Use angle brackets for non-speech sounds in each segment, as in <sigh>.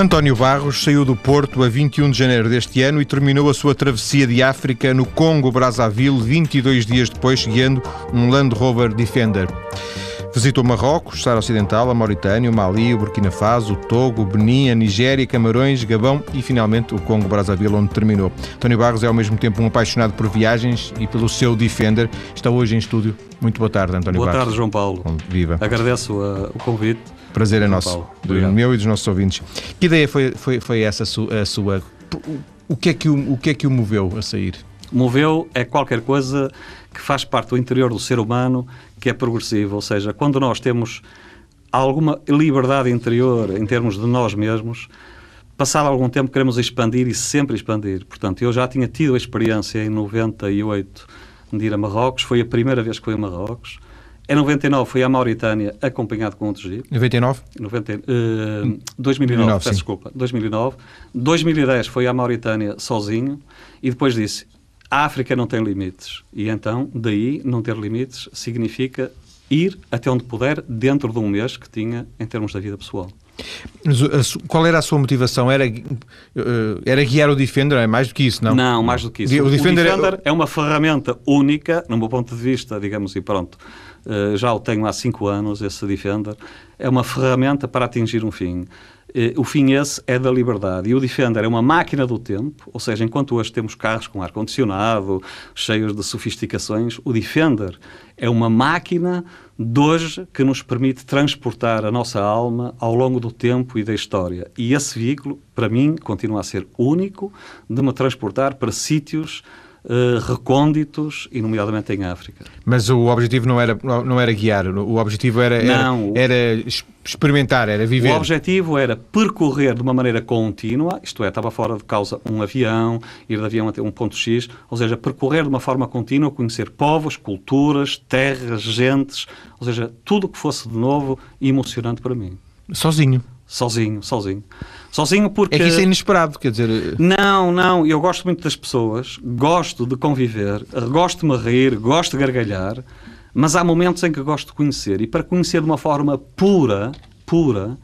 António Barros saiu do Porto a 21 de janeiro deste ano e terminou a sua travessia de África no Congo-Brazzaville 22 dias depois, guiando um Land Rover Defender. Visitou Marrocos, Sara Ocidental, a Mauritânia, o Mali, o Burkina Faso, o Togo, o Benin, a Nigéria, Camarões, Gabão e finalmente o Congo-Brazzaville, onde terminou. António Barros é ao mesmo tempo um apaixonado por viagens e pelo seu Defender. Está hoje em estúdio. Muito boa tarde, António boa Barros. Boa tarde, João Paulo. Viva. Agradeço uh, o convite. Prazer é nosso, do meu e dos nossos ouvintes. Que ideia foi, foi, foi essa a sua? O que, é que o, o que é que o moveu a sair? Moveu é qualquer coisa que faz parte do interior do ser humano que é progressivo, ou seja, quando nós temos alguma liberdade interior em termos de nós mesmos, passado algum tempo queremos expandir e sempre expandir. Portanto, eu já tinha tido a experiência em 98 de ir a Marrocos, foi a primeira vez que fui a Marrocos. Em 99 fui à Mauritânia acompanhado com outro jeep. 99? 90, uh, 2009, 2009 peço desculpa. 2009. 2010 fui à Mauritânia sozinho e depois disse, a África não tem limites. E então, daí, não ter limites significa ir até onde puder dentro de um mês que tinha em termos da vida pessoal. Qual era a sua motivação? Era, eh, era guiar o Defender? É mais do que isso, não? Não, mais do que isso. O Defender, o Defender é... é... uma ferramenta única, no meu ponto de vista, digamos, e pronto. Eh, já o tenho há cinco anos, esse Defender. É uma ferramenta para atingir um fim. Eh, o fim esse é da liberdade. E o Defender é uma máquina do tempo, ou seja, enquanto hoje temos carros com ar-condicionado, cheios de sofisticações, o Defender é uma máquina de hoje que nos permite transportar a nossa alma ao longo do tempo e da história. E esse veículo, para mim, continua a ser único de me transportar para sítios uh, recônditos, e nomeadamente em África. Mas o objetivo não era, não era guiar, o objetivo era, não, era, era experimentar, era viver. O objetivo era percorrer de uma maneira contínua, isto é, estava fora de causa um avião, ir de avião até um ponto X, ou seja, percorrer de uma forma contínua, conhecer povos, culturas, terras, gentes, ou seja, tudo o que fosse de novo e emocionante para mim. Sozinho? Sozinho, sozinho. Sozinho porque... É que isso é inesperado, quer dizer... Não, não, eu gosto muito das pessoas, gosto de conviver, gosto de me rir, gosto de gargalhar, mas há momentos em que gosto de conhecer. E para conhecer de uma forma pura, pura,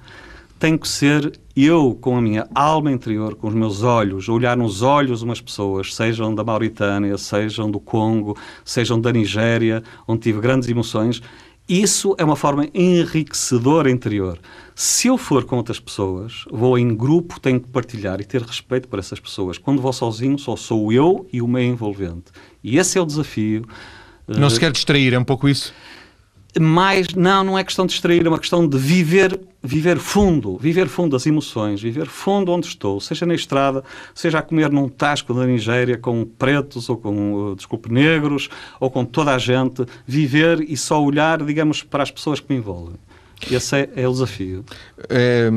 tem que ser eu, com a minha alma interior, com os meus olhos, olhar nos olhos umas pessoas, sejam da Mauritânia, sejam do Congo, sejam da Nigéria, onde tive grandes emoções, isso é uma forma enriquecedora interior. Se eu for com outras pessoas, vou em grupo, tenho que partilhar e ter respeito por essas pessoas. Quando vou sozinho, só sou eu e o meio envolvente. E esse é o desafio. Não se quer distrair, é um pouco isso? mais não, não é questão de distrair, é uma questão de viver, viver fundo, viver fundo as emoções, viver fundo onde estou, seja na estrada, seja a comer num tasco da Nigéria com pretos ou com, uh, desculpe, negros, ou com toda a gente, viver e só olhar, digamos, para as pessoas que me envolvem. Esse é, é o desafio. É,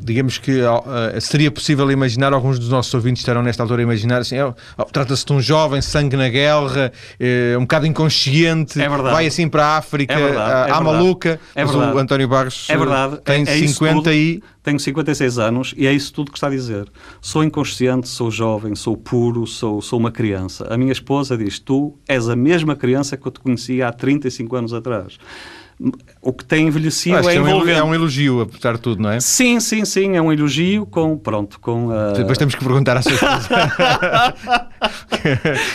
digamos que uh, seria possível imaginar, alguns dos nossos ouvintes estarão nesta altura a imaginar assim, oh, trata-se de um jovem, sangue na guerra, é, um bocado inconsciente, é vai assim para a África, é verdade, à, à maluca, é verdade. o António Barros é verdade. tem é, 50 e... Tenho 56 anos e é isso tudo que está a dizer. Sou inconsciente, sou jovem, sou puro, sou, sou uma criança. A minha esposa diz, tu és a mesma criança que eu te conhecia há 35 anos atrás o que tem envelhecido é envolvente. É um elogio, apesar de tudo, não é? Sim, sim, sim, é um elogio com, pronto, com a... Depois temos que perguntar à sua esposa. <laughs>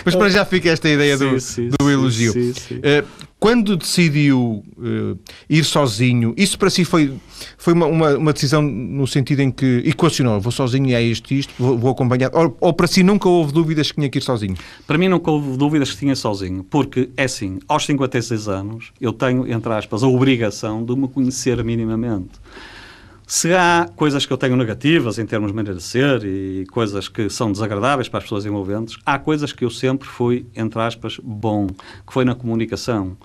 Mas para já fica esta ideia sim, do, sim, do elogio. Sim, uh, quando decidiu uh, ir sozinho, isso para si foi, foi uma, uma, uma, decisão no sentido em que equacionou, vou sozinho e é isto isto, vou, vou acompanhar, ou, ou, para si nunca houve dúvidas que tinha que ir sozinho? Para mim nunca houve dúvidas que tinha sozinho, porque é assim, aos 56 anos eu tenho, entre aspas, a obrigação de me conhecer minimamente. Se há coisas que eu tenho negativas em termos de maneira de ser e coisas que são desagradáveis para as pessoas envolventes, há coisas que eu sempre fui, entre aspas, bom, que foi na comunicação.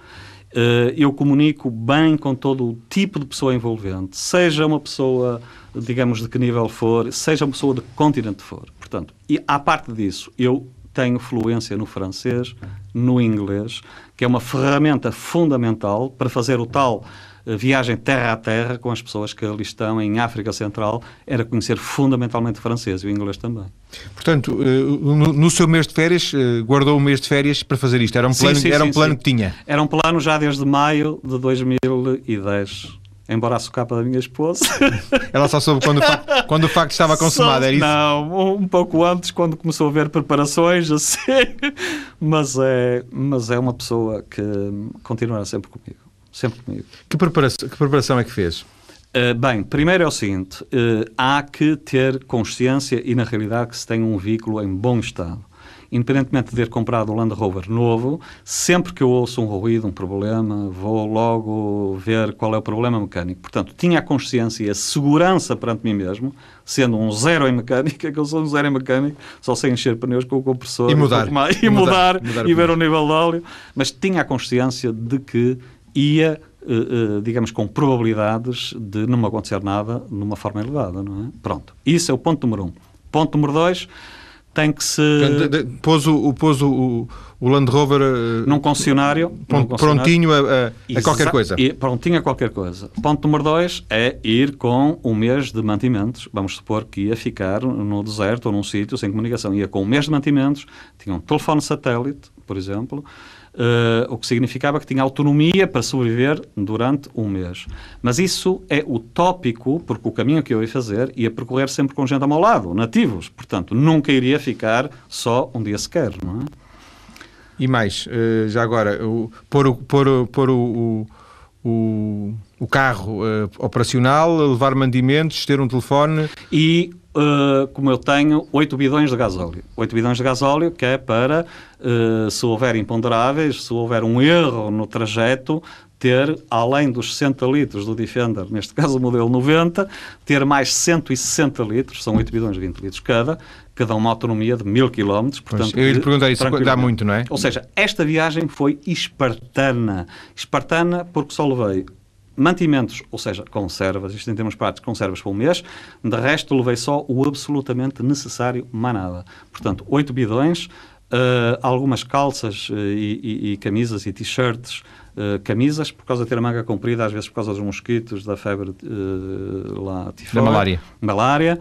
Uh, eu comunico bem com todo o tipo de pessoa envolvente, seja uma pessoa, digamos, de que nível for, seja uma pessoa de que continente for. Portanto, e à parte disso, eu tenho fluência no francês, no inglês, que é uma ferramenta fundamental para fazer o tal viagem terra a terra com as pessoas que ali estão em África Central era conhecer fundamentalmente o francês e o inglês também. Portanto, eh, no seu mês de férias, eh, guardou o mês de férias para fazer isto? Era um plano, sim, sim, era um sim, plano que tinha? Era um plano já desde maio de 2010 embora a socapa da minha esposa. <laughs> Ela só soube quando o facto, quando o facto estava consumado, Só- era isso? Não, um pouco antes, quando começou a ver preparações, <laughs> assim. Mas é, mas é uma pessoa que continuará sempre comigo. Sempre comigo. Que preparação, que preparação é que fez? Uh, bem, primeiro é o seguinte: uh, há que ter consciência e, na realidade, que se tem um veículo em bom estado. Independentemente de ter comprado o Land Rover novo, sempre que eu ouço um ruído, um problema, vou logo ver qual é o problema mecânico. Portanto, tinha a consciência e a segurança perante mim mesmo, sendo um zero em mecânica, que eu sou um zero em mecânica, só sei encher pneus com o compressor E mudar. pouco mais, e, E mudar. mudar, Mudar e ver o nível de óleo, mas tinha a consciência de que ia, eh, eh, digamos, com probabilidades de não acontecer nada de uma forma elevada, não é? Pronto. Isso é o ponto número um. Ponto número dois, tem que se... Pôs, o, pôs o, o, Land Rover eh, num concessionário... pron- num concessionário- prontinho a, a- a qualquer coisa. E, prontinho a qualquer coisa. Ponto número dois é ir com um mês de mantimentos. Vamos supor que ia ficar no deserto ou num sítio sem comunicação. Ia com um mês de mantimentos, tinha um telefone satélite, por exemplo, eh, o que significava que tinha autonomia para sobreviver durante um mês. Mas isso é utópico, porque o caminho que eu ia fazer ia percorrer sempre com gente ao meu lado, nativos. Portanto, nunca iria ficar só um dia sequer, não é? E mais, eh, já agora, o, pôr, o, pôr, o- pôr o, o, carro eh, operacional, levar mandimentos, ter um telefone. e uh, como eu tenho 8 bidões de gasóleo. 8 bidões de gasóleo que é para, uh, se houver imponderáveis, se houver um erro no trajeto, ter, além dos 60 litros do Defender, neste <laughs> caso o modelo 90, ter mais 160 litros, são 8 bidões de 20 litros cada, que dão uma autonomia de 1000 km. Portanto, eu ia lhe perguntar isso, dá muito, não é? Ou seja, esta viagem foi espartana. Espartana porque só levei mantimentos, ou seja, conservas, isto em termos práticos, conservas para um mês, de resto levei só o absolutamente necessário, mais nada. Portanto, oito bidões, eh, algumas calças eh, e, e- e camisas e t-shirts, eh, camisas, por causa de ter a manga comprida, às vezes por causa dos mosquitos, da febre lá Da malária. malária.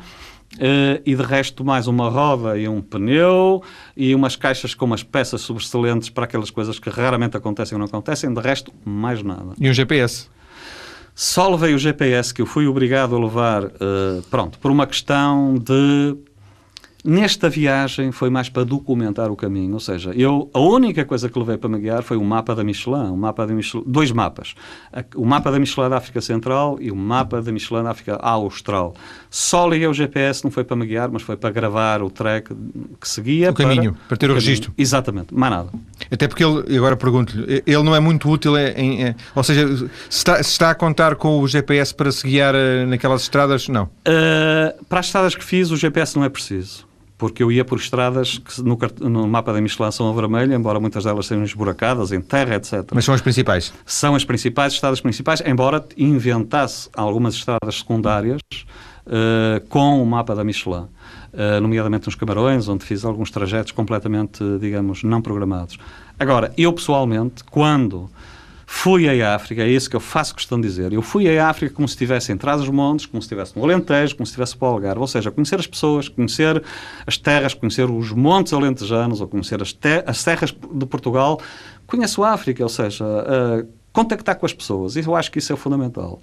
Eh, e de resto mais uma roda e um pneu e umas caixas com umas peças sobressalentes para aquelas coisas que raramente acontecem ou não acontecem, de resto mais nada. E um GPS. Só levei o GPS que eu fui obrigado a levar, eh, pronto, por uma questão de. Nesta viagem foi mais para documentar o caminho, ou seja, eu a única coisa que levei para me guiar foi o mapa da Michelin, o mapa da Michelin, dois mapas, o mapa da Michelin da África Central e o mapa da Michelin da África Austral. Só liguei o GPS, não foi para me guiar, mas foi para gravar o track que seguia. O caminho, para ter o caminho. registro. Exatamente, mais nada. Até porque ele, agora pergunto-lhe, ele não é muito útil em. em- ou seja, se está, se está a contar com o GPS para se guiar eh, naquelas estradas, não. Uh, para as estradas que fiz, o GPS não é preciso. Porque eu ia por estradas que no, no mapa da Michelin são a vermelho, embora muitas delas sejam esburacadas, em terra, etc. Mas são as principais. São as principais estradas principais, embora inventasse algumas estradas secundárias uh, com o mapa da Michelin. Uh, nomeadamente nos Camarões, onde fiz alguns trajetos completamente, digamos, não programados. Agora, eu pessoalmente, quando fui à África, é isso que eu faço questão de dizer, eu fui à África como se estivesse em Trás-os-Montes, como se estivesse no Alentejo, como se estivesse para o Algarve, ou seja, conhecer as pessoas, conhecer as terras, conhecer os montes alentejanos, ou conhecer as, as serras de Portugal, conheço a África, ou seja, uh, contactar com as pessoas, eu acho que isso é fundamental.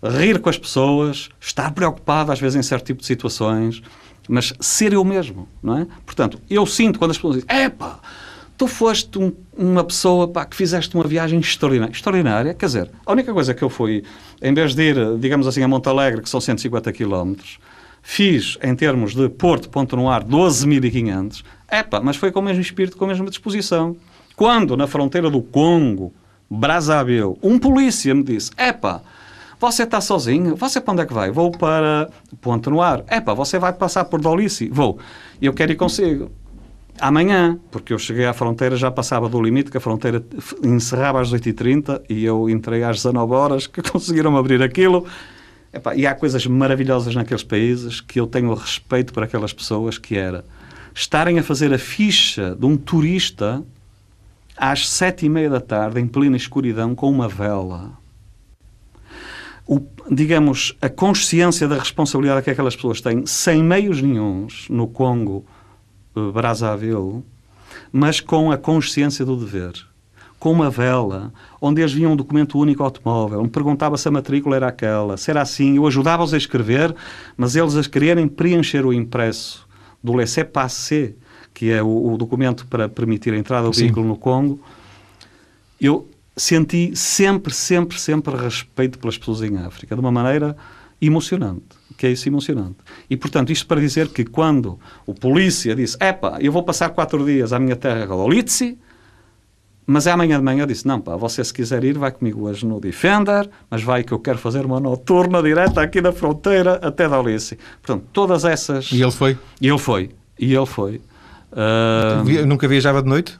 Rir com as pessoas, estar preocupado às vezes em certo tipo de situações, mas ser eu mesmo, não é? Portanto, eu sinto quando as pessoas dizem, epá, tu foste um- uma pessoa pá, que fizeste uma viagem extraordinária. Extraordinária, quer dizer, a única coisa que eu fui, em vez de ir, digamos assim, a Monte Alegre, que são 150 km, fiz, em termos de Porto, Ponto no Ar, 12.500, epá, mas foi com o mesmo espírito, com a mesma disposição. Quando, na fronteira do Congo, Brazzaville, um polícia me disse, epá, você está sozinho? Você para onde é que vai? Vou para Ponte no Ar. Epá, você vai passar por Dolice? Vou. Eu quero ir consigo. Amanhã, porque eu cheguei à fronteira, já passava do limite, que a fronteira encerrava às 8h30 e eu entrei às 19 horas, que <laughs> conseguiram abrir aquilo. Epá, e há coisas maravilhosas naqueles países que eu tenho respeito por aquelas pessoas, que era estarem a fazer a ficha de um turista às sete e meia da tarde, em plena escuridão, com uma vela. O, digamos, a consciência da responsabilidade que aquelas pessoas têm, sem meios nenhuns, no Congo, Brazzaville, mas com a consciência do dever. com uma vela, onde eles viam um documento único automóvel, me perguntava se a matrícula era aquela, se era assim, eu ajudava-os a escrever, mas eles a quererem preencher o impresso do laissez-passer, que é o, o, documento para permitir a entrada do Sim. veículo no Congo, eu senti sempre, sempre, sempre respeito pelas pessoas em África, de uma maneira emocionante, que é isso emocionante. E, portanto, isto para dizer que quando o polícia disse, epá, eu vou passar quatro dias à minha terra, Golitsi, mas é amanhã de manhã eu disse, não pá, você se quiser ir, vai comigo hoje no Defender, mas vai que eu quero fazer uma noturna direta aqui na fronteira até Dolice. Portanto, todas essas... E ele foi? E ele foi. E ele foi. Uh... Nunca viajava de noite?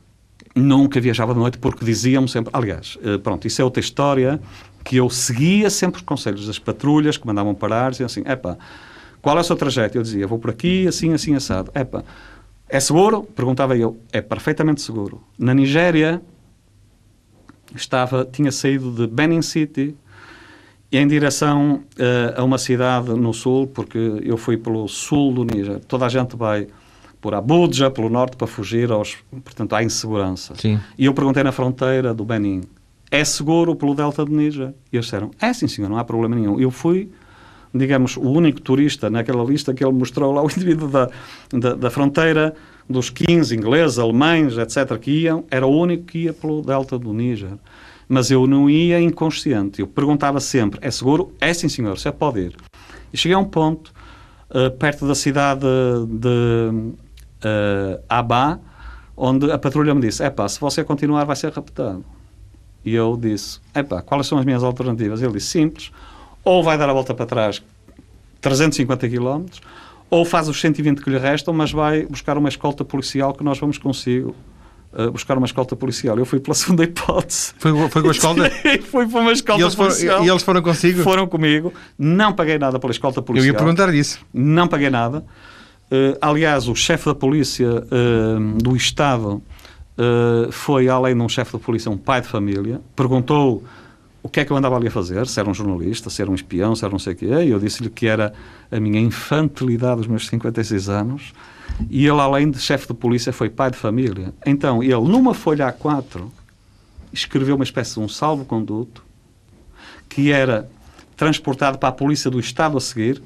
Nunca viajava de noite porque diziam-me sempre... Aliás, uh, pronto, isso é outra história que eu seguia sempre os conselhos das patrulhas que mandavam parar, diziam assim, epá, qual é o seu trajeto? Eu dizia, vou por aqui, assim, assim, assado. Epá, é seguro? Perguntava eu. É perfeitamente seguro. Na Nigéria, estava, tinha saído de Benin City em direção uh, a uma cidade no sul, porque eu fui pelo sul do Níger. Toda a gente vai por Abuja, pelo norte, para fugir aos... Portanto, há insegurança. Sim. E eu perguntei na fronteira do Benin, é seguro pelo delta do Níger? E eles disseram, é sim senhor, não há problema nenhum. Eu fui, digamos, o único turista naquela lista que ele mostrou lá, o indivíduo da, da, da fronteira, dos 15 ingleses, alemães, etc., que iam, era o único que ia pelo delta do Níger. Mas eu não ia inconsciente. Eu perguntava sempre: é seguro? É sim, senhor, você pode ir. E cheguei a um ponto, uh, perto da cidade de uh, Abá, onde a patrulha me disse: é pá, se você continuar, vai ser raptado. E eu disse: é pá, quais são as minhas alternativas? Ele disse: simples, ou vai dar a volta para trás 350 quilómetros ou faz os 120 que lhe restam, mas vai buscar uma escolta policial que nós vamos consigo uh, buscar uma escolta policial. Eu fui pela <laughs> segunda hipótese. Foi, foi com a escolta? fui para uma escolta e eles policial. Foram, e eles foram consigo? Foram comigo. Não paguei nada pela escolta policial. Eu ia perguntar disso. Não paguei nada. Uh, aliás, o chefe da polícia uh, do Estado foi, além de um chefe da polícia, um pai de família. Perguntou o que é que eu andava ali a fazer, se era um jornalista, se era um espião, se era não sei o quê. E eu disse-lhe que era a minha infantilidade dos meus 56 anos. E ele, além de chefe de polícia, foi pai de família. Então, ele, numa folha A4, escreveu uma espécie de um salvo-conduto que era transportado para a polícia do Estado a seguir.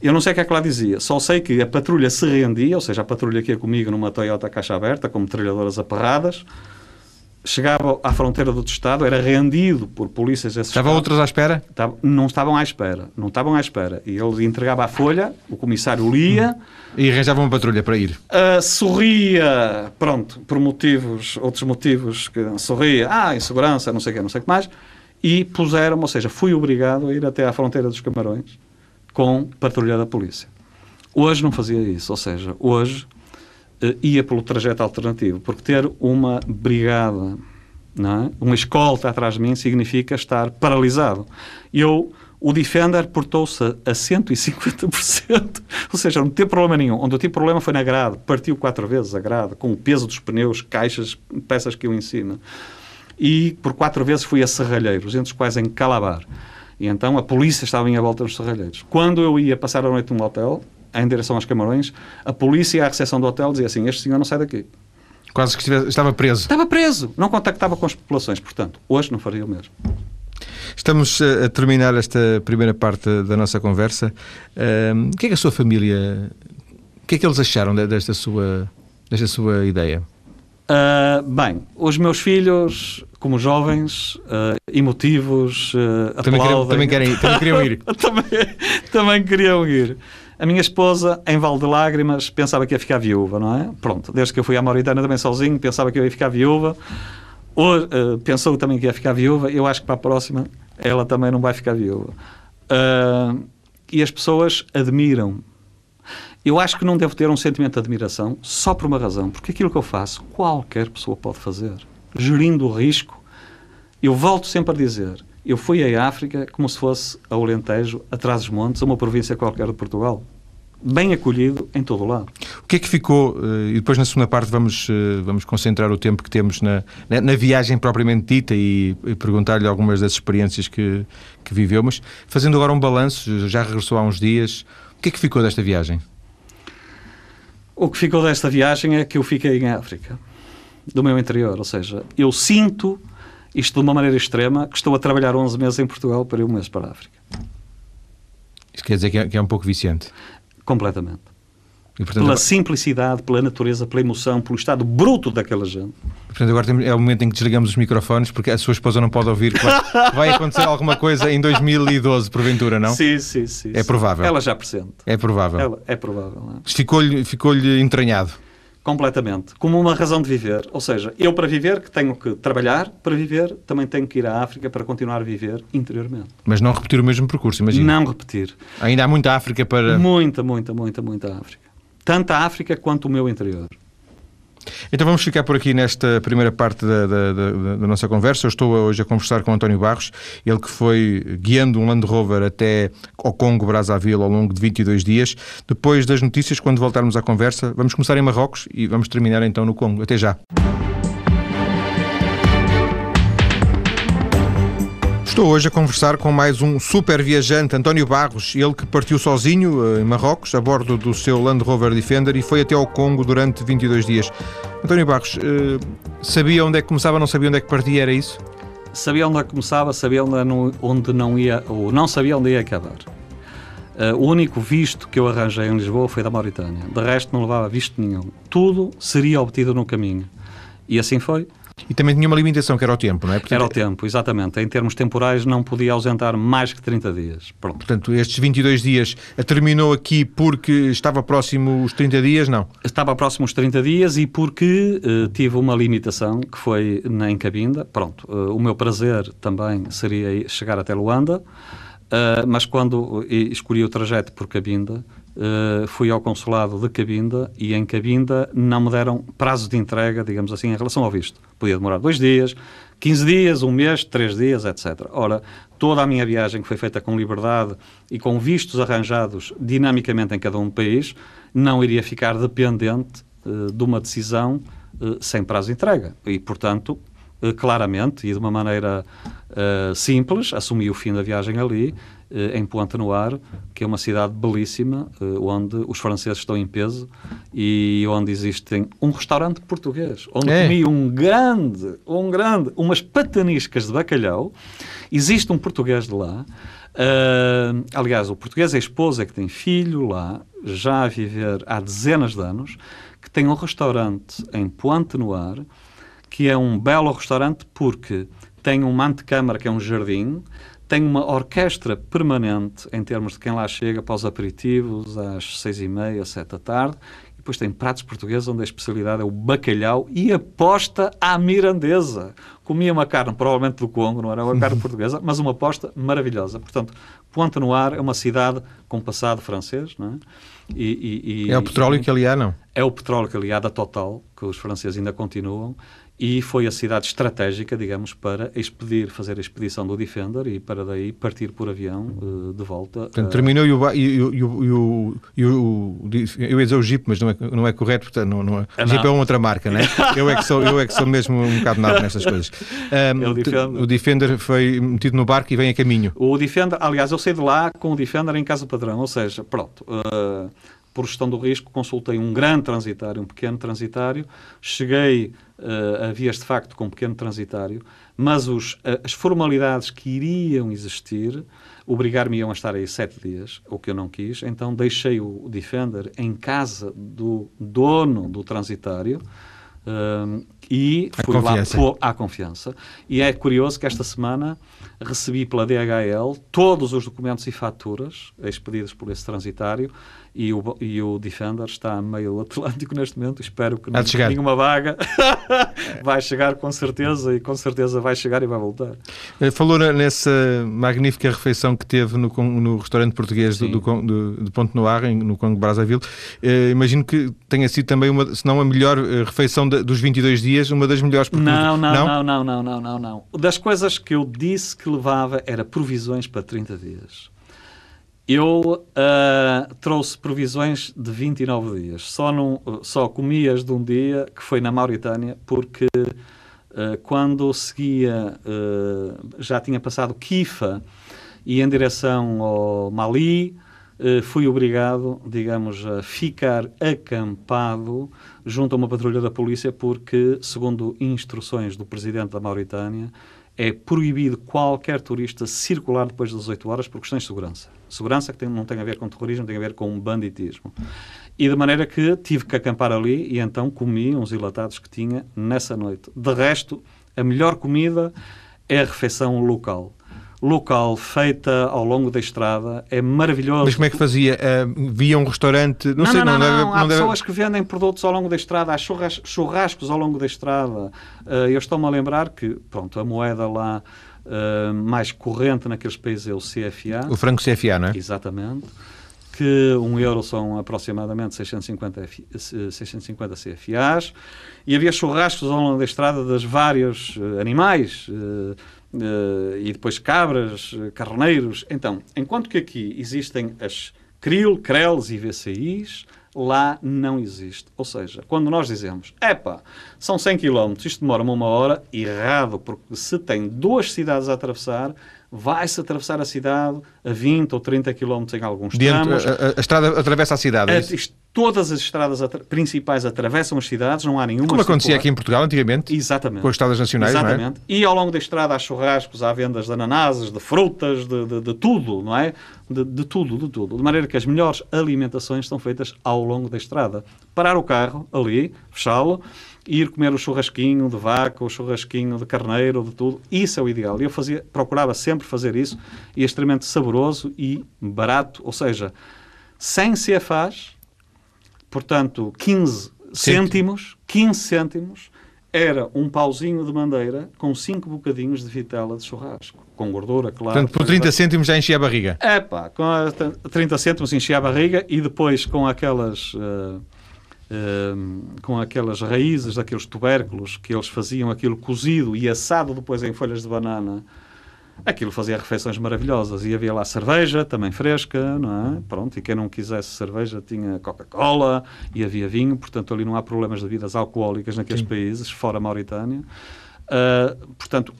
Eu não sei o que é que lá dizia, só sei que a patrulha se rendia, ou seja, a patrulha que ia comigo numa Toyota caixa aberta, com metralhadoras aperradas, chegava à fronteira do outro Estado, era rendido por polícias desse Estavam outros à espera? Não estavam à espera, não estavam à espera. E ele entregava a folha, o comissário lia... E arranjava uma patrulha para ir? Uh, sorria, pronto, por motivos, outros motivos, que sorria, ah, insegurança, não sei o que, não sei o que mais, e puseram, ou seja, fui obrigado a ir até à fronteira dos Camarões com patrulha da polícia. Hoje não fazia isso, ou seja, hoje uh, ia pelo trajeto alternativo, porque ter uma brigada, é? uma escolta atrás de mim, significa estar paralisado. Eu, o Defender portou-se a 150%, <laughs> ou seja, não teve problema nenhum. Onde eu tive problema foi na grade, partiu quatro vezes a grade, com o peso dos pneus, caixas, peças que eu ensino. E por quatro vezes fui a serralheiros, entre os quais em Calabar. E então a polícia estava em volta dos serralheiros. Quando eu ia passar a noite num hotel, em direção aos Camarões, a polícia à recepção do hotel dizia assim: Este senhor não sai daqui. Quase que estivesse, estava preso. Estava preso, não contactava com as populações. Portanto, hoje não faria o mesmo. Estamos a terminar esta primeira parte da nossa conversa. o que é que a sua família. O que é que eles acharam desta sua, desta sua ideia? Uh, bem, os meus filhos, como jovens, uh, emotivos, uh, também, queriam, também, querem, também queriam ir. <laughs> também, também queriam ir. A minha esposa, em Val de Lágrimas, pensava que ia ficar viúva, não é? Pronto, desde que eu fui à Mauritânia também sozinho, pensava que eu ia ficar viúva. Uh, pensou também que ia ficar viúva. Eu acho que para a próxima ela também não vai ficar viúva. Uh, e as pessoas admiram. Eu acho que não devo ter um sentimento de admiração só por uma razão, porque aquilo que eu faço, qualquer pessoa pode fazer. Gerindo o risco. Eu volto sempre a dizer, eu fui à África como se fosse ao Alentejo, atrás dos montes, a uma província qualquer de Portugal. Bem acolhido em todo o lado. O que é que ficou, eh, e depois na segunda parte vamos, eh, vamos concentrar o tempo que temos na, na, na viagem propriamente dita e, e perguntar-lhe algumas das experiências que, que viveu, mas fazendo agora um balanço, já regressou há uns dias, o que é que ficou desta viagem? O que ficou desta viagem é que eu fiquei em África. do meu interior. Ou seja, eu sinto isto de uma maneira extrema que estou a trabalhar 11 meses em Portugal para ir um mês para a África. Isso quer dizer que é, que é um pouco viciante? Completamente. E, portanto, pela simplicidade, pela natureza, pela emoção, pelo estado bruto daquela gente. Portanto, agora é o momento em que desligamos os microfones porque a sua esposa não pode ouvir que vai, <laughs> vai acontecer alguma coisa em 2012, porventura, não? Sim, sim, sim. É provável. Ela já presente. É provável. Ela, é provável. É? Ficou-lhe ficou entranhado. Completamente. Como uma razão de viver. Ou seja, eu para viver, que tenho que trabalhar para viver, também tenho que ir à África para continuar a viver interiormente. Mas não repetir o mesmo percurso, imagina. Não repetir. Ainda há muita África para... Muita, muita, muita, muita África tanto a África quanto o meu interior. Então vamos ficar por aqui nesta primeira parte da, da, da, da, nossa conversa. Eu estou hoje a conversar com António Barros, ele que foi guiando um Land Rover até ao Congo Brazzaville ao longo de 22 dias. Depois das notícias, quando voltarmos à conversa, vamos começar em Marrocos e vamos terminar então no Congo. Até já. Estou hoje a conversar com mais um super viajante, António Barros, ele que partiu sozinho eh, em Marrocos, a bordo do seu Land Rover Defender e foi até ao Congo durante 22 dias. António Barros, eh, sabia onde é que começava, não sabia onde é que partia, era isso? Sabia onde é começava, sabia não, onde não ia, ou não sabia onde ia acabar. Uh, o único visto que eu arranjei em Lisboa foi da Mauritânia. De resto, não levava visto nenhum. Tudo seria obtido no caminho. E assim foi. E também tinha uma limitação, que era o tempo, não é? Portanto, era o tempo, exatamente. Em termos temporais, não podia ausentar mais que 30 dias. Pronto. Portanto, estes 22 dias terminou aqui porque estava próximo os 30 dias, não? Estava próximo os 30 dias e porque uh, tive uma limitação, que foi na Encabinda. Pronto, uh, o meu prazer também seria chegar até Luanda, uh, mas quando escolhi o trajeto por Cabinda, Uh, fui ao consulado de Cabinda e em Cabinda não me deram prazo de entrega, digamos assim, em relação ao visto. Podia demorar dois dias, 15 dias, um mês, três dias, etc. Ora, toda a minha viagem que foi feita com liberdade e com vistos arranjados dinamicamente em cada um país, não iria ficar dependente uh, de uma decisão uh, sem prazo de entrega. E, portanto, claramente e de uma maneira simples, assumi o fim da viagem ali eh, em Pointe Noir, que é uma cidade belíssima, eh, onde os franceses estão em peso e onde existem um restaurante português, onde é. comi um grande, um grande, umas pataniscas de bacalhau. Existe um português de lá. Uh, aliás, o português é a esposa que tem filho lá, já a viver há dezenas de anos, que tem um restaurante em Pointe Noir, que é um belo restaurante porque tem uma antecâmara que é um jardim, tem uma orquestra permanente em termos de quem lá chega para os aperitivos às seis e meia, sete da tarde. E depois tem pratos portugueses onde a especialidade é o bacalhau e aposta à mirandesa. Comia uma carne, provavelmente do Congo, não era uma carne <laughs> portuguesa, mas uma aposta maravilhosa. Portanto, Ponte Noir é uma cidade com passado francês, não é? E, e, e, é o petróleo que ali há, não? É o petróleo que ali há da Total, que os franceses ainda continuam, e foi a cidade estratégica, digamos, para expedir, fazer a expedição do Defender e para daí partir por avião uh, de volta. Portanto, uh... terminou e o, e, o, e, o, e o, Eu ia dizer o Jeep, mas não é, não é correto, portanto, não, não é. O Jeep é uma outra marca, não é? <laughs> eu, é que sou, eu é que sou mesmo um bocado nada nestas coisas. Um, é o, Defender. o Defender foi metido no barco e vem a caminho. O Defender, aliás, eu saí de lá com o Defender em casa padrão, ou seja, pronto. Uh, por gestão do risco, consultei um grande transitário, um pequeno transitário, cheguei uh, a vias de facto com um pequeno transitário, mas os, uh, as formalidades que iriam existir obrigar-me a estar aí sete dias, o que eu não quis, então deixei o Defender em casa do dono do transitário, uh, e fui lá à confiança. E é curioso que esta semana recebi pela DHL todos os documentos e faturas expedidos por esse transitário e o, e o Defender está a meio Atlântico neste momento. Espero que não tenha nenhuma vaga. <laughs> vai chegar com certeza e com certeza vai chegar e vai voltar. Eh, falou nessa magnífica refeição que teve no, no restaurante português do, do, do, de Ponte Noir, no Congo Brazzaville. Uh, imagino que tenha sido também, uma, se não a melhor eh, refeição de, dos 22 dias, uma das melhores. Não, não, não, não, não, não, não, não. Das coisas que eu disse que levava era provisões para 30 dias. Eu uh, trouxe provisões de 29 dias. Só, num, só comias de um dia, que foi na Mauritânia, porque uh, quando seguia, uh, já tinha passado Kifa e em direção ao Mali, fui obrigado, digamos, a ficar acampado junto a uma patrulha da polícia porque, segundo instruções do presidente da Mauritânia, é proibido qualquer turista circular depois das 18 horas por questões de segurança. Segurança que tem, não tem a ver com terrorismo, tem a ver com banditismo. E de maneira que tive que acampar ali e então comi uns enlatados que tinha nessa noite. De resto, a melhor comida é a refeição local local feita ao longo da estrada é maravilhoso. Mas como é que fazia? Uh, via um restaurante? Não, não sei, não, não, não, deve, não Há deve... pessoas que vendem produtos ao longo da estrada, há churras, churrascos ao longo da estrada. Uh, eu estou-me a lembrar que, pronto, a moeda lá uh, mais corrente naqueles países é o CFA. O franco CFA, não é? Exatamente. Que um euro são aproximadamente 650, 650 CFAs. E havia churrascos ao longo da estrada dos vários animais uh, e depois cabras, eh, carneiros. Então, enquanto que aqui existem as CRIL, CRELs e VCIs, lá não existe. Ou seja, quando nós dizemos, epá, são 100 km, isto demora uma hora, errado, porque se tem duas cidades a atravessar, vai-se atravessar a cidade a 20 ou 30 km em alguns Dentro, tramos. A, a, a, estrada atravessa a cidade. É isto, todas as estradas atra principais atravessam as cidades, não há nenhuma. Como acontecia aqui em Portugal antigamente. Exatamente. Com as estradas nacionais. É? Exatamente. É? E ao longo da estrada há churrascos, há vendas de ananases, de frutas, de, de, de tudo, não é? De, de, tudo, de tudo. De maneira que as melhores alimentações são feitas ao longo da estrada. Parar o carro ali, fechá-lo ir comer o churrasquinho de vaca, o churrasquinho de carneiro, de tudo. Isso é o ideal. Eu fazia, procurava sempre fazer isso e é extremamente saboroso e barato, ou seja, sem CFAs, portanto, 15 cêntimos, 15 cêntimos, era um pauzinho de madeira com 5 bocadinhos de vitela de churrasco, com gordura, claro. Portanto, por 30 cêntimos já enchia a barriga? É pá, com a, 30 cêntimos enchia a barriga e depois com aquelas... Uh, com aquelas raízes daqueles tubérculos que eles faziam aquilo cozido e assado depois em folhas de banana. Aquilo fazia refeições maravilhosas e havia lá cerveja, também fresca, não é? Pronto, e quem não quisesse cerveja tinha Coca-Cola e havia vinho, portanto ali não há problemas de bebidas alcoólicas naqueles Sim. países, fora a Mauritânia. Uh, portanto,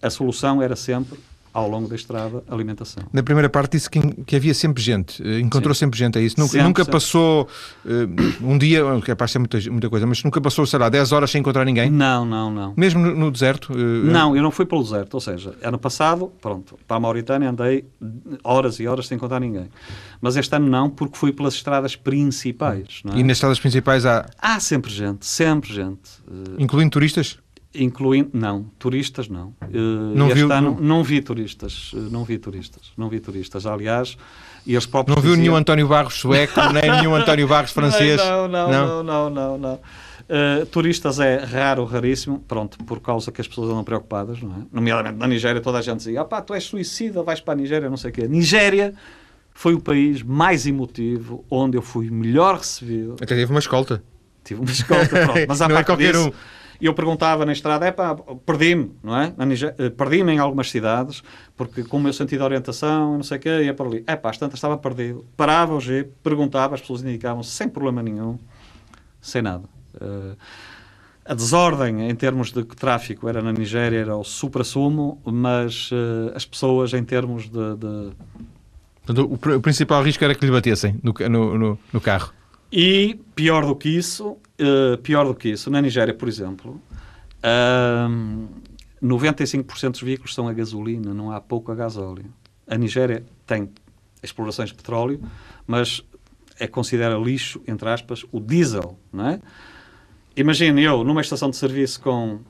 a solução era sempre ao longo da estrada alimentação. Na primeira parte disse que, que havia sempre gente, eh, encontrou Sim. sempre gente, é isso? Nunca, sempre, nunca sempre. passou uh, um dia, <coughs> é para ser muita, muita coisa, mas nunca passou, sei lá, 10 horas sem encontrar ninguém? Não, não, não. Mesmo no, no deserto? Uh, não, eu não fui pelo deserto, ou seja, ano passado, pronto, para a Mauritânia andei horas e horas sem encontrar ninguém. Mas este ano não, porque fui pelas estradas principais. É? E nas estradas principais há... Há sempre gente, sempre gente. Incluindo turistas? Incluindo não turistas não uh, não este viu, ano não... não vi turistas uh, não vi turistas não vi turistas aliás e eles próprios não viu diziam... nenhum António Barros sueco <laughs> nem nenhum António Barros francês não não não não não, não, não. Uh, turistas é raro, raríssimo, pronto, por causa que as pessoas andam preocupadas, não é? Nomeadamente na Nigéria, toda a gente dizia: ah pá, tu és suicida, vais para a Nigéria, não sei o quê. Nigéria foi o país mais emotivo, onde eu fui melhor recebido. Até teve uma escolta. Tive uma escolta, pronto. Mas <laughs> há não é qualquer disso, um e eu perguntava na estrada, é pá, perdi-me, não é? Eh, perdi-me em algumas cidades, porque com o meu sentido de orientação, não sei o quê, ia para ali. É pá, às tantas estava perdido. Parava o jeep, perguntava, as pessoas indicavam sem problema nenhum, sem nada. Uh, a desordem em termos de tráfico era na Nigéria, era o supra-sumo, mas uh, as pessoas em termos de... de... Portanto, o, o, principal risco era que lhe batessem no, no, no, no carro. E, pior do que isso, uh, pior do que isso, na Nigéria, por exemplo, uh, 95% dos veículos são a gasolina, não há pouco a gasóleo. A Nigéria tem explorações de petróleo, mas é considera lixo, entre aspas, o diesel, não é? Imagine eu, numa estação de serviço com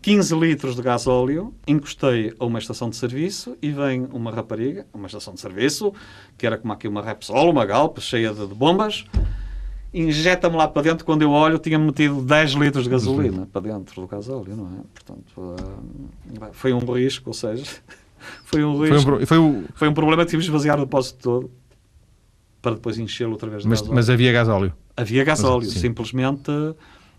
15 litros de gasóleo, encostei a uma estação de serviço e vem uma rapariga, uma estação de serviço, que era como aqui uma Repsol, uma Galp, cheia de, de bombas, injeta-me lá para dentro. Quando eu olho, tinha metido 10 litros de gasolina para dentro do gasóleo, não é? Portanto, uh, foi um risco, ou seja, <laughs> foi um risco. Foi um, foi, o... foi um problema que tivemos de esvaziar o depósito todo para depois enchê-lo outra vez de mas, gasóleo. Mas havia gasóleo? Havia gasóleo, mas, simplesmente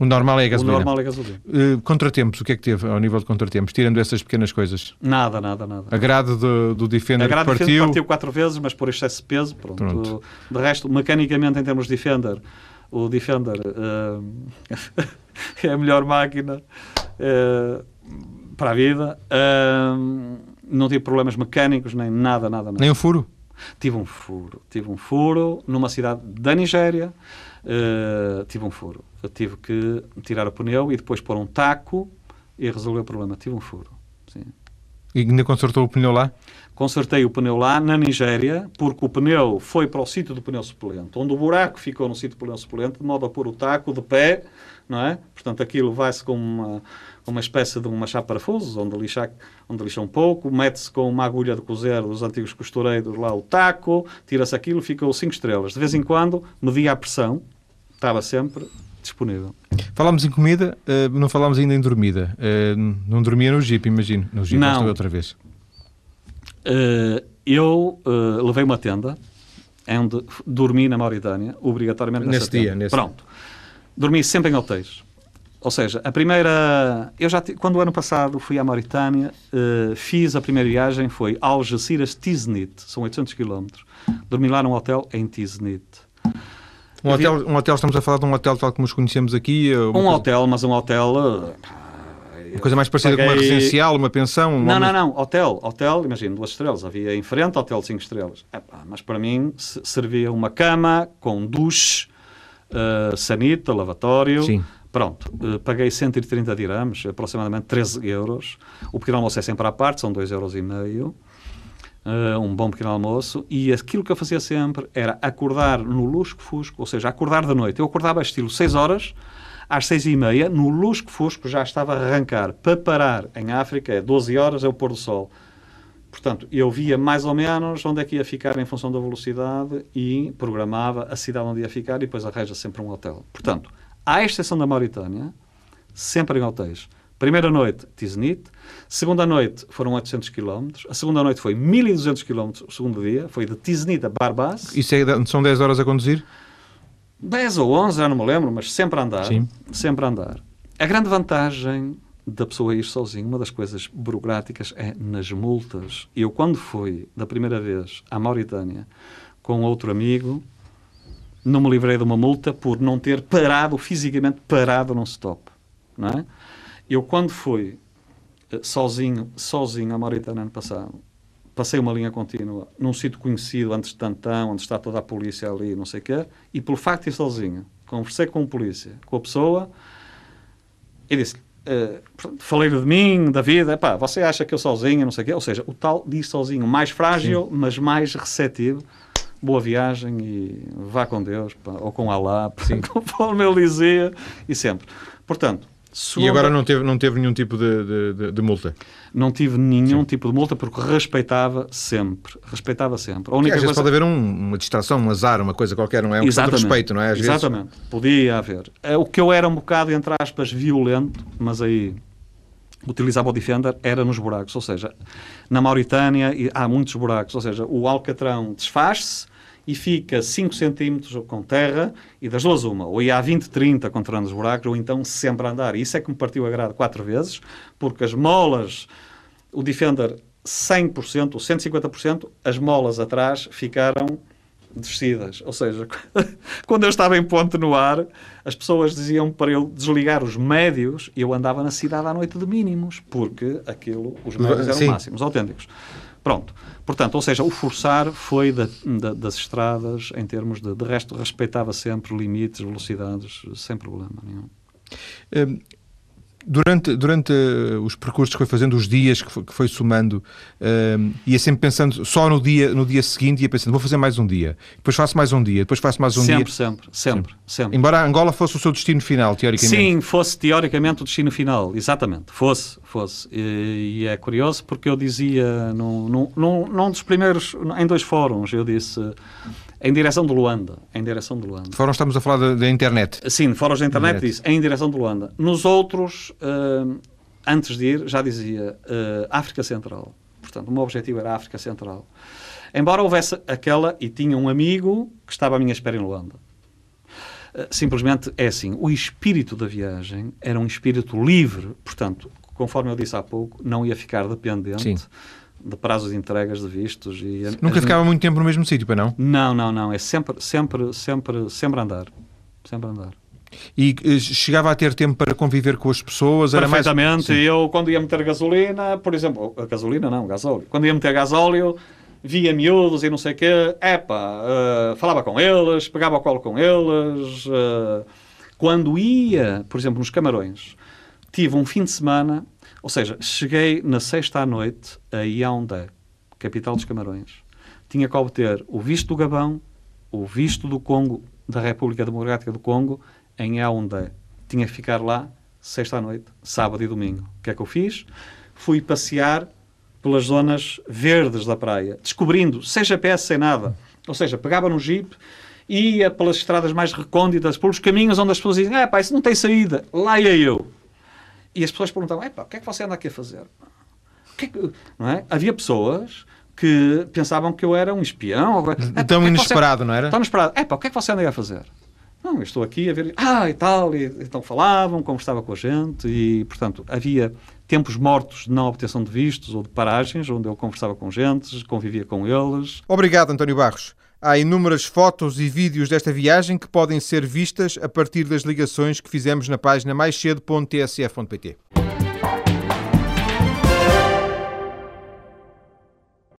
o normal é a gasolina. O normal é gasolina. Uh, contratempos, o que é que teve ao nível de contratempos, tirando essas pequenas coisas? Nada, nada, nada. A grade do, do Defender a grade partiu... Defender partiu quatro vezes, mas por excesso de peso, pronto. pronto. De resto, mecanicamente, em termos de Defender, o Defender uh, <laughs> é a melhor máquina uh, para a vida. Uh, não tive problemas mecânicos, nem nada, nada, nada. Nem um furo? Tive um furo. Tive um furo numa cidade da Nigéria. Uh, tive um furo. Eu tive que tirar o pneu e depois pôr um taco e resolver o problema. Tive um furo. Sim. E ainda consertou o pneu lá? Consertei o pneu lá, na Nigéria, porque o pneu foi para o sítio do pneu suplente, onde o buraco ficou no sítio do pneu suplente, de modo a pôr o taco de pé, não é? Portanto, aquilo vai-se com uma, uma espécie de uma chapa de parafusos, onde lixa, onde lixa um pouco, mete-se com uma agulha de cozer dos antigos costureiros lá o taco, tira-se aquilo, ficou 5 estrelas. De vez em quando, media a pressão, estava sempre disponível. Falámos em comida, uh, não falámos ainda em dormida. Uh, não dormia no Jeep, imagino. No Jeep, não. outra vez. Uh, eu levei uma tenda onde dormi na Mauritânia, obrigatoriamente nesse dia. Tenda. Nesse... Pronto. Dormi sempre em hotéis. Ou seja, a primeira. Eu já quando o ano passado fui à Mauritânia, fiz a primeira viagem, foi Algeciras Tiznit, são 800 km. Dormi lá num hotel em Tiznit. Um hotel, um hotel, estamos a falar de um hotel tal como os conhecemos aqui? Um coisa... hotel, mas um hotel. Uma coisa mais parecida paguei... com uma residencial, uma pensão? Não, não, não. Hotel, hotel, imagino, duas estrelas. Havia em frente hotel de cinco estrelas. mas para mim servia uma cama com duche, uh, sanita, lavatório. Sim. Pronto, uh, paguei 130 dirhams, aproximadamente 13 euros. O pequeno almoço é sempre à parte, são 2,5 euros. E meio uh, um bom pequeno almoço, e aquilo que eu fazia sempre era acordar no lusco-fusco, ou seja, acordar da noite. Eu acordava estilo 6 horas, às 6 e meia, no lusco-fusco já estava a arrancar para parar em África, é 12 horas, é o pôr do sol. Portanto, eu via mais ou menos onde é que ia ficar em função da velocidade e programava a cidade onde ia ficar e depois arranja sempre um hotel. Portanto, à exceção da Mauritânia, sempre em hotéis. Primeira noite, Tiznit. Segunda noite foram 800 km. A segunda noite foi 1200 km. O segundo dia foi de Tiznit a Barbas. Isso é, são 10 horas a conduzir? 10 ou 11, já não me lembro, mas sempre a andar. Sim. Sempre a andar. A grande vantagem da pessoa ir sozinho, uma das coisas burocráticas é nas multas. Eu, quando fui da primeira vez à Mauritânia com outro amigo, não me livrei de uma multa por não ter parado, fisicamente parado num stop. Não é? Eu, quando fui eh, sozinho, sozinho a Mauritânia ano passado, passei uma linha contínua num sítio conhecido, antes de Tantão, onde está toda a polícia ali, não sei o quê, e pelo facto de ir sozinho, conversei com o polícia, com a pessoa, e disse uh, falei-lhe de mim, da vida, pá, você acha que eu sozinho, não sei o quê, ou seja, o tal diz sozinho, mais frágil, Sim. mas mais receptivo, boa viagem e vá com Deus, pá, ou com Allah, <laughs> conforme ele dizia, e sempre. Portanto, Segunda... E agora não teve, não teve nenhum tipo de, de, de multa? Não tive nenhum Sim. tipo de multa porque respeitava sempre. Respeitava sempre. A única às coisa... vezes pode haver um, uma distração, um azar, uma coisa qualquer, não é? Um de respeito, não é? Às Exatamente. Vezes... Podia haver. É, o que eu era um bocado, entre aspas, violento, mas aí utilizava o Defender era nos buracos. Ou seja, na Mauritânia há muitos buracos. Ou seja, o alcatrão desfaz-se e fica 5 centímetros com terra e das duas uma, ou ia a 20, 30 controlando os buracos, ou então sempre a andar. E isso é que me partiu a grade quatro vezes, porque as molas, o Defender 100% ou 150%, as molas atrás ficaram descidas. Ou seja, <laughs> quando eu estava em ponte no ar, as pessoas diziam para eu desligar os médios e eu andava na cidade à noite de mínimos, porque aquilo, os médios eram Sim. máximos, autênticos. Pronto. Portanto, ou seja, o forçar foi da, da, das estradas em termos de... De resto, respeitava sempre limites, velocidades, sem problema nenhum. Hum, Durante, durante uh, os percursos que foi fazendo, os dias que foi, que foi somando, uh, ia sempre pensando só no dia, no dia seguinte, ia pensando, vou fazer mais um dia, depois faço mais um dia, depois faço mais um sempre, dia. Sempre, sempre, sempre. Embora Angola fosse o seu destino final, teoricamente. Sim, fosse teoricamente o destino final, exatamente, fosse, fosse. E, e é curioso porque eu dizia num, num, num, num dos primeiros, em dois fóruns, eu disse em direção de Luanda. Em direção de Luanda. Fóruns estamos a falar da internet. Sim, fóruns da internet diz em direção de Luanda. Nos outros, uh, antes de ir, já dizia uh, África Central. Portanto, o meu objetivo era a África Central. Embora houvesse aquela, e tinha um amigo que estava à minha espera em Luanda. Uh, simplesmente é assim, o espírito da viagem era um espírito livre, portanto, conforme eu disse há pouco, não ia ficar dependente Sim de prazos de entregas de vistos. E Nunca as... ficava muito tempo no mesmo sítio, para não? Não, não, não. É sempre, sempre, sempre, sempre andar. Sempre andar. E eh, chegava a ter tempo para conviver com as pessoas? Perfeitamente. Mais... Eu, quando ia meter gasolina, por exemplo, a gasolina não, gasóleo. Quando ia meter gasóleo, via miúdos e não sei o quê, epá, uh, falava com eles, pegava o colo com eles. Uh, quando ia, por exemplo, nos Camarões, tive um fim de semana, ou seja, cheguei na sexta à noite a Yaoundé, capital dos Camarões. Tinha que obter o visto do Gabão, o visto do Congo, da República Democrática do Congo, em Yaoundé. Tinha que ficar lá sexta à noite, sábado e domingo. O que é que eu fiz? Fui passear pelas zonas verdes da praia, descobrindo, sem GPS, sem nada. Ou seja, pegava no jeep, ia pelas estradas mais recônditas, pelos caminhos onde as pessoas dizem, ah, pá, isso não tem saída, lá ia eu. E as pessoas perguntavam, pá, o que é que você anda aqui a fazer? Que é que... Não é? Havia pessoas que pensavam que eu era um espião. Ou... Tão inesperado, você... não era? Tão inesperado. É pá, o que é que você anda a fazer? Não, eu estou aqui a ver. Ah, e tal. E, então falavam, conversavam com a gente e, portanto, havia tempos mortos de não obtenção de vistos ou de paragens, onde eu conversava com gente, convivia com eles. Obrigado, António Barros. Há inúmeras fotos e vídeos desta viagem que podem ser vistas a partir das ligações que fizemos na página maiscedo.tsf.pt.